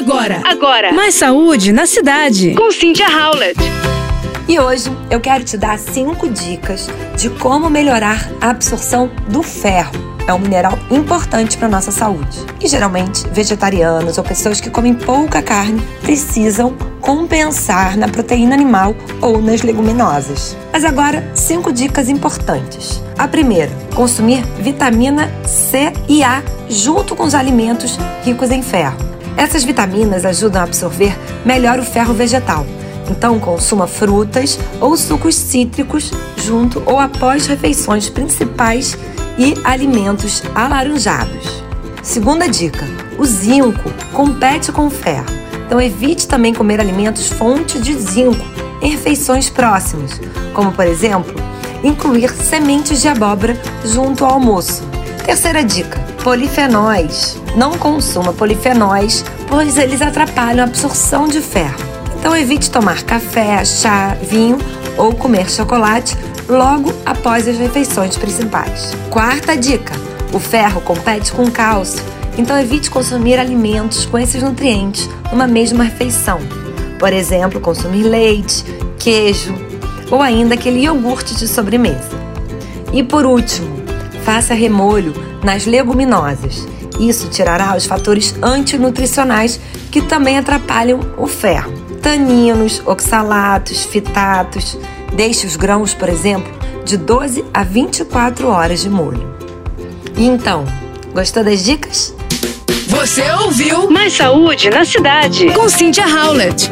Agora, Agora, mais saúde na cidade. com Cynthia Howlett. E hoje eu quero te dar cinco dicas de como melhorar a absorção do ferro. É um mineral importante para nossa saúde. E geralmente, vegetarianos ou pessoas que comem pouca carne precisam compensar na proteína animal ou nas leguminosas. Mas agora, cinco dicas importantes. A primeira, consumir vitamina C e A junto com os alimentos ricos em ferro. Essas vitaminas ajudam a absorver melhor o ferro vegetal. Então, consuma frutas ou sucos cítricos junto ou após refeições principais e alimentos alaranjados. Segunda dica: o zinco compete com o ferro. Então, evite também comer alimentos fonte de zinco em refeições próximas, como por exemplo, incluir sementes de abóbora junto ao almoço. Terceira dica: polifenóis. Não consuma polifenóis, pois eles atrapalham a absorção de ferro. Então evite tomar café, chá, vinho ou comer chocolate logo após as refeições principais. Quarta dica: o ferro compete com o cálcio, então evite consumir alimentos com esses nutrientes numa mesma refeição. Por exemplo, consumir leite, queijo ou ainda aquele iogurte de sobremesa. E por último, faça remolho nas leguminosas. Isso tirará os fatores antinutricionais que também atrapalham o ferro. Taninos, oxalatos, fitatos. Deixe os grãos, por exemplo, de 12 a 24 horas de molho. E então, gostou das dicas? Você ouviu Mais saúde na cidade. com Cynthia Howlett.